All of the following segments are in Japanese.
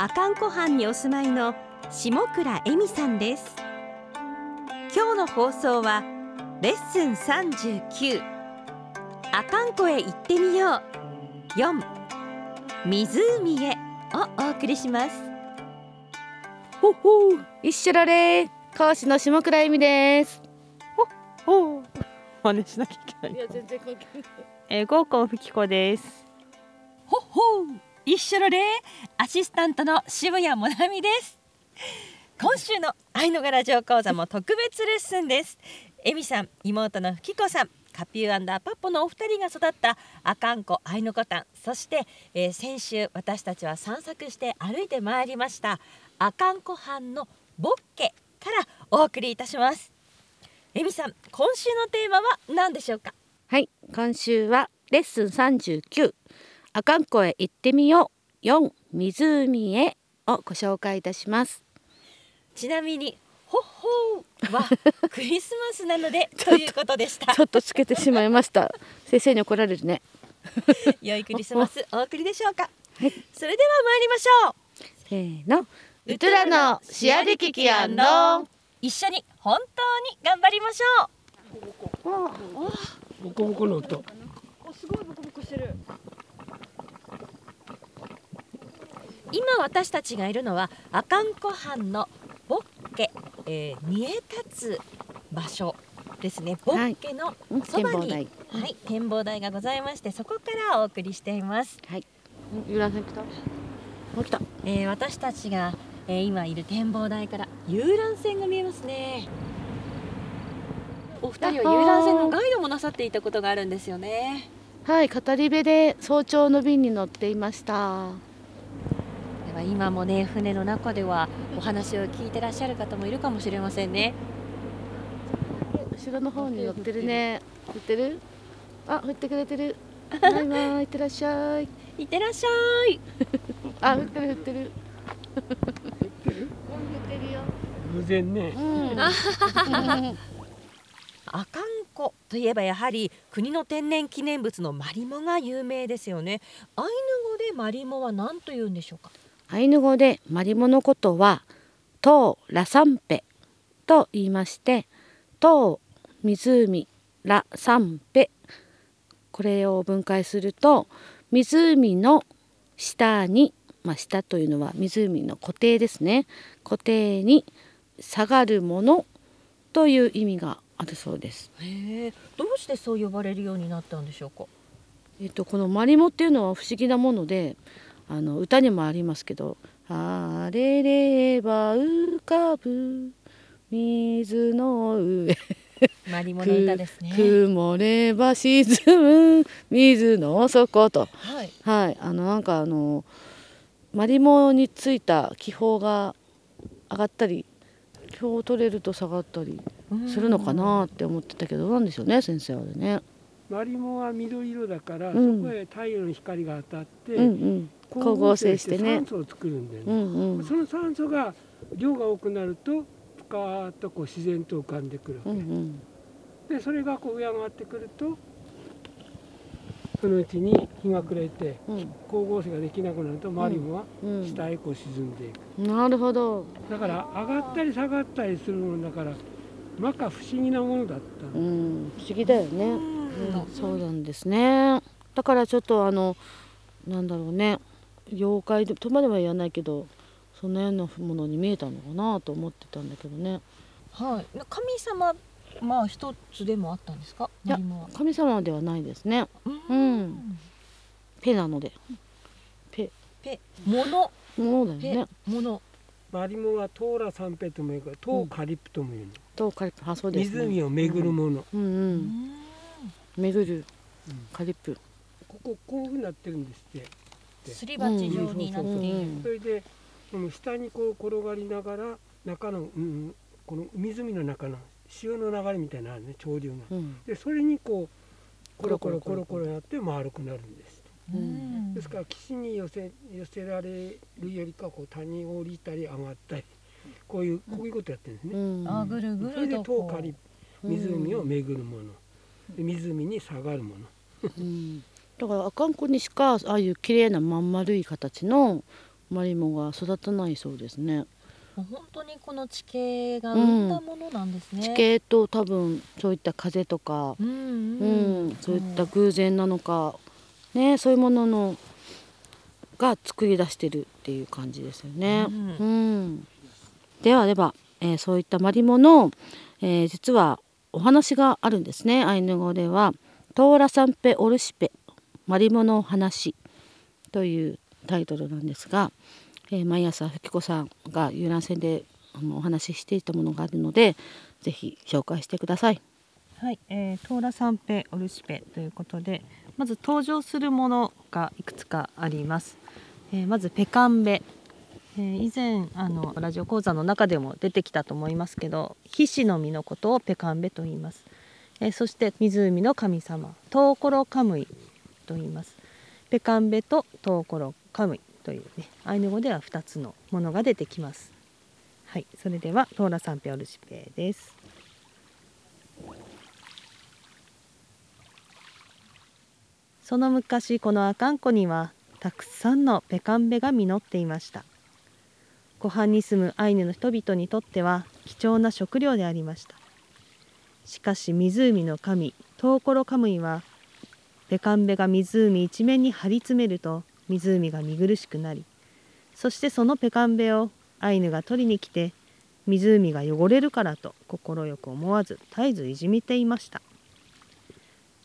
阿寒湖畔にお住まいの下倉恵美さんです。今日の放送はレッスン39阿寒湖へ行ってみよう。4湖へ。をお送りします。ほっほー。一緒だれ講師の下倉恵美です。ほう真似しなきゃいけない。や全然関係ない。えー、合コンふきこです。ほっほう一緒のでアシスタントの渋谷もなみです。今週の愛のがラジオ講座も特別レッスンです。恵美さん妹のふきこさんカピューアンダーパッポのお二人が育った阿寒湖愛のコタンそして、えー先週私たちは散策して歩いてまいりました阿寒湖畔のボッケからお送りいたします。恵美さん今週のテーマは何でしょうか？はい今週はレッスン39阿寒湖へ行ってみよう。4湖へをご紹介いたします。ちなみにほっほーは クリスマスなのでということでした。ちょっとつけてしまいました。先生に怒られるね。良いクリスマスお送りでしょうか、はい。それでは参りましょせーの。ウトラのシアリキキアンドう一緒に本当に頑張りましょう。ボコボコの音。今私たちがいるのは阿寒湖畔のボッケ、えー、見え立つ場所ですね。ボッケのうんそばに、展望台。はい、展望台がございましてそこからお送りしています。はい。ゆらせん来た？あ来た。えー私たちが、えー今いる展望台から遊覧船が見えますね。お二人は遊覧船のガイドもなさっていたことがあるんですよね。はい語り部で早朝の便に乗っていましたでは今もね船の中ではお話を聞いてらっしゃる方もいるかもしれませんね。後ろの方に乗ってるね。振ってる？あ振ってくれてる。バイバイいってらっしゃい。いってらっしゃい。あ振ってる振ってる。振ってる？よ。偶然ね。うん。阿寒湖といえばやはり国の天然記念物のマリモが有名ですよね。アイヌ語でマリモは何と言うんでしょうか？アイヌ語でマリモのことはトーラサンペと言いましてトー湖ラサンペこれを分解すると湖の下にまあ下というのは湖の固定ですね。固定に下がるものという意味があるそうです。どうしてそう呼ばれるようになったんでしょうか？えっと、このマリモっていうのは不思議なものであの歌にもありますけど「晴れれば浮かぶ水の上。マリモの歌ですね。曇れば沈む水の底」と、はい。はい、あのなんかあのマリモについた気泡が上がったり気泡を取れると下がったりするのかなって思ってたけどなんでしょうね先生あれね。マリモは緑色だから、うん。そこへ太陽の光が当たって、うんうん、光合成してね。酸素を作るんだようね。んうん。その酸素が量が多くなると、ぷかーっとこう自然と浮かんでくるわけ。うんうん。で、それがこう上上がってくると。そのうちに日が暮れてうん。光合成ができなくなるとマリモはうん下へこう沈んでいく、なるほど、だから上がったり下がったりするものだから摩訶不思議なものだったの。うん、不思議だよね、うん。うんそうなんですね。だからちょっとあのなんだろうね妖怪でとまでは言わないけどそんなようなものに見えたのかなと思ってたんだけどね。はい。神様まあ一つでもあったんですか？いや神様ではないですね。ううん。ペなので。ペ。ペ。モノペものだよね。モノマリモはトーラサンペとも言うからトーカリプトも言うの、とカリップ。あそうですね。湖を巡るもの、うん。ううん。ん。巡る。うん。カリップ。こここういうふうになってるんですってって。すり鉢状になっている、うん。それでこの下にこう転がりながら中の、うん、この湖の中の潮の流れみたいなのあるね潮流が。うん。でそれにこうコロコロコロコロやって丸くなるんです。うん。ですから岸に寄せ寄せられるよりかこう谷を降りたり上がったりこういうこういうことやってるんですね。うん。あぐるぐそれで遠かり湖を巡るもの、で湖に下がるもの。うんだから阿寒湖にしかああいう綺麗なまん丸い形のマリモが育たないそうですね。本当にこの地形が生んだものなんですね、地形と多分そういった風とか、うんううんん、そういった偶然なのか、ね、そういうもののが作り出してるっていう感じですよね。うん。うん。ではでは、えーそういったマリモの、えー実はお話があるんですね。アイヌ語では「トーラサンペオルシペマリモの話」というタイトルなんですが、えー毎朝ふきこさんが遊覧船であのお話ししていたものがあるのでぜひ紹介してください。はい、えー、トーラサンペオルシペということでまず登場するものがいくつかあります、えーまずペカンベ、えー以前あのラジオ講座の中でも出てきたと思いますけど皮脂の実のことをペカンベと言います、えーそして湖の神様トウコロカムイ。と言います。ペカンベとトウコロカムイというねアイヌ語では2つのものが出てきます。はいそれではトーラサンペオルシペです。その昔この阿寒湖にはたくさんのペカンベが実っていました。湖畔に住むアイヌの人々にとっては貴重な食料でありました。しかし湖の神トウコロカムイはペカンベが湖一面に張り詰めると湖が見苦しくなりそしてそのペカンベをアイヌが取りに来て湖が汚れるからと快く思わず絶えずいじめていました。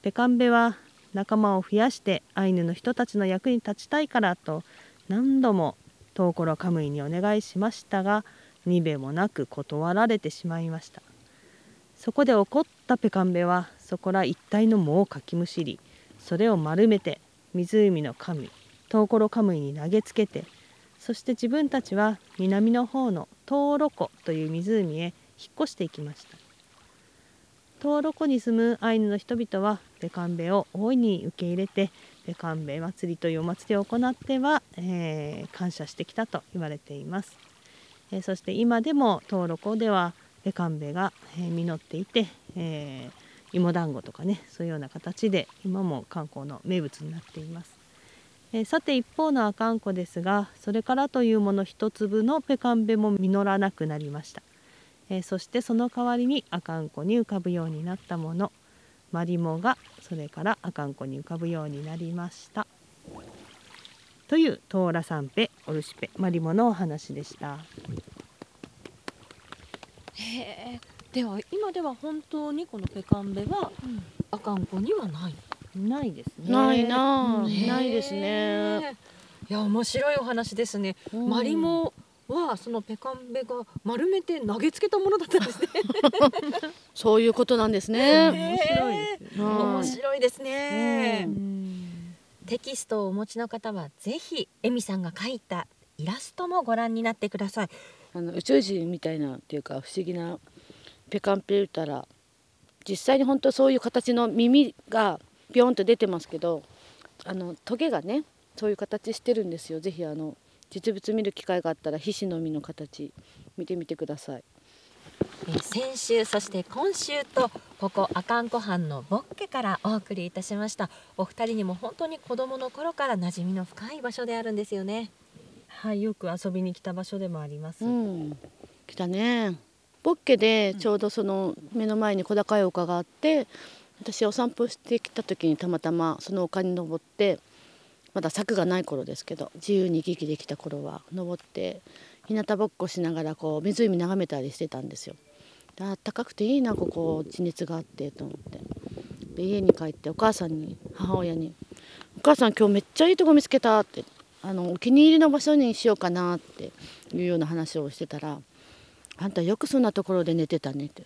ペカンベは仲間を増やしてアイヌの人たちの役に立ちたいからと何度もトウコロカムイにお願いしましたがにべもなく断られてしまいました。そこで怒ったペカンベはそこら一帯の藻をかきむしりそれを丸めて湖の神トウコロカムイに投げつけてそして自分たちは南の方のトウロコという湖へ引っ越していきました。トウロコに住むアイヌの人々はベカンベを大いに受け入れてベカンベ祭りというお祭りを行っては、えー感謝してきたと言われています、えーそして今でもトウロコではベカンベが、えー実っていて、えー芋団子とかねそういうような形で今も観光の名物になっています。えさて一方の阿寒湖ですがそれからというもの一粒のペカンベも実らなくなりました、えそしてその代わりに阿寒湖に浮かぶようになったものマリモがそれから阿寒湖に浮かぶようになりました。というトーラサンペオルシペマリモのお話でした。へえでは今では本当にこのペカンベは阿寒湖にはない。ないですね。ないなないですね。いや面白いお話ですね、うん。マリモはそのペカンベが丸めて投げつけたものだったんですね。そういうことなんですね。面白い。面白いですね、うん。テキストをお持ちの方はぜひエミさんが描いたイラストもご覧になってください。あの宇宙人みたいなっていうか不思議なペカンペ言ったら実際に本当そういう形の耳がピョンと出てますけどあのトゲがねそういう形してるんですよ。ぜひあの実物見る機会があったら皮脂の実の形見てみてください。えー先週そして今週とここ阿寒湖畔のボッケからお送りいたしました。お二人にも本当に子供の頃から馴染みの深い場所であるんですよね。はいよく遊びに来た場所でもあります、うん。来たねボッケでちょうどその目の前に小高い丘があって私お散歩してきた時にたまたまその丘に登ってまだ柵がない頃ですけど自由に行き来できた頃は登って日向ぼっこしながらこう湖眺めたりしてたんですよ。であったかくていいなここ地熱があってと思ってで家に帰ってお母さんに母親に「お母さん今日めっちゃいいとこ見つけた」ってあのお気に入りの場所にしようかなっていうような話をしてたら「あんたよくそんなところで寝てたね」って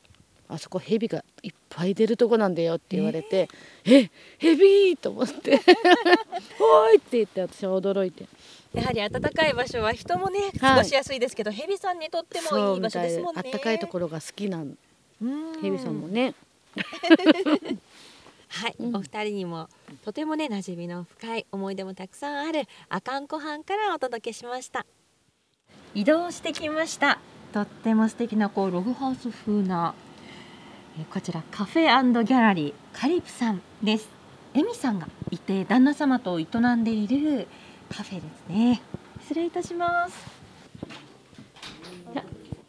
「あそこ蛇がいっぱい出るとこなんだよって言われて「え蛇!」と思って「おーい!」って言って私は驚いて。やはり暖かい場所は人もねはい。過ごしやすいですけど、ヘビさんにとってもいい場所ですもんね。あったかいところが好きなんうん。ヘビさんもね。はい、うん。お二人にもとてもね馴染みの深い思い出もたくさんある阿寒湖畔からお届けしました。移動してきましたとっても素敵なこうログハウス風なえこちらカフェギャラリーカリプさんです。エミさんがいて旦那様と営んでいるカフェですね。失礼いたします。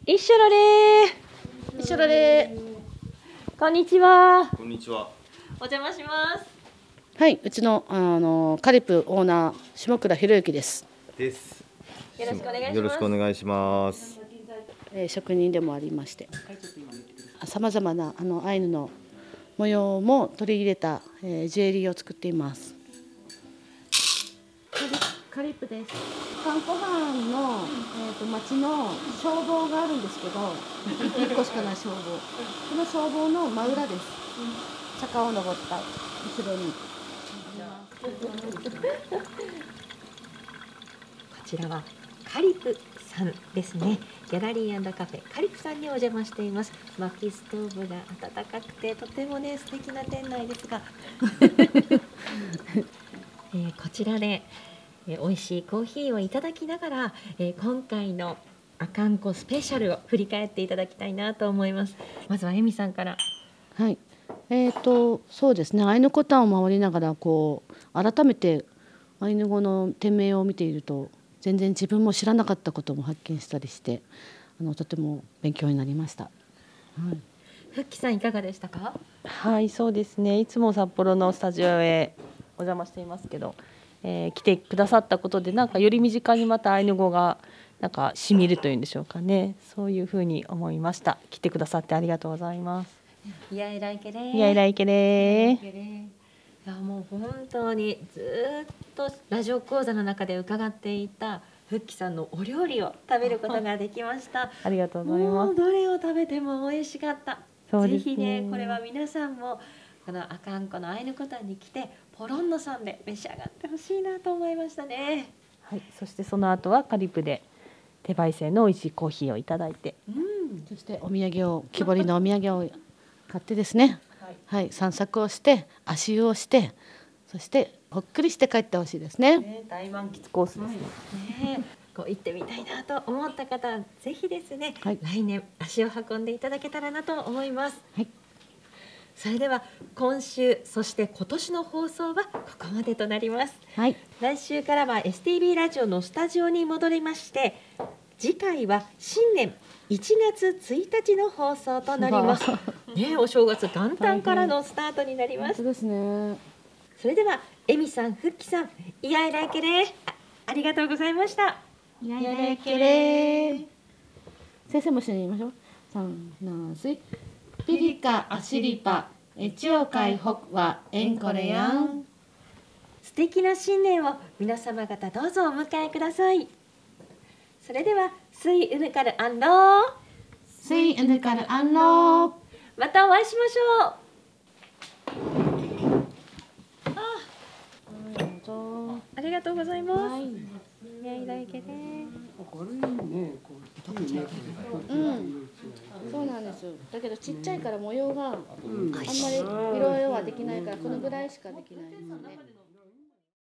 一緒だれ一緒だね。こんにちは。こんにちは。お邪魔します。はいうちのあのカリプオーナー下倉博之です、です。よろしくお願いしますえー職人でもありましてさまざまなあのアイヌの模様も取り入れた、えージュエリーを作っています。カリプです。観光班の、えー、と町の消防があるんですけど1個しかない消防その消防の真裏です。坂を登った後ろに。こちらはカリプさんですね。ギャラリーカフェカリプさんにお邪魔しています。薪ストーブが暖かくてとてもね素敵な店内ですが、えーこちらで、えー美味しいコーヒーをいただきながら、えー今回のアカンコスペシャルを振り返っていただきたいなと思います。まずはエミさんから。はい。えー、とそうですね。アイヌコタンを回りながらこう改めてアイヌ語の店名を見ていると全然自分も知らなかったことも発見したりしてあのとても勉強になりました。はい、ふっきさんいかがでしたか？はいそうですね。いつも札幌のスタジオへお邪魔していますけど、えー来てくださったことでなんかより身近にまたアイヌ語がなんかしみるというんでしょうかね。そういうふうに思いました。来てくださってありがとうございます。いやいらいけれ。いやいらいけれ。ーいやもう本当にずーっとラジオ講座の中で伺っていたふっきさんのお料理を食べることができました。ありがとうございもうますどれを食べても美味しかった。そうですぜひねねこれは皆さんもこのあかんこのアイヌコタンに来てポロンノさんで召し上がってほしいなと思いましたね。はいそしてその後はカリプで手焙煎の美味しいコーヒーをいただいてうん。そしてお土産を木彫りのお土産を買ってですね、はい、散策をして足湯をしてそしてほっくりして帰ってほしいですね。ね大満喫コースですね、ねこう行ってみたいなと思った方はぜひですね、はい来年足を運んでいただけたらなと思います。はいそれでは今週そして今年の放送はここまでとなります。はい、来週からは STB ラジオのスタジオに戻りまして次回は新年1月1日の放送となります。ねお正月元旦からのスタートになります。ですね。それではエミさん、フッキさん、いやいらいけれあありがとうございました。いやいらけれ先生も一緒に言いましょう。三七水。ピリカアシリパエチオカイホクはエンコレヤン。素敵な新年を皆様方どうぞお迎えください。それでは、スイウヌカルアンロー。スイエネカルアンロー。またお会いしましょう。ありがとうございます。はい。いやいらいけれこれいいねこうん。そうなんです。だけどちっちゃいから模様があんうんまり色々はできないからこのぐらいしかできない。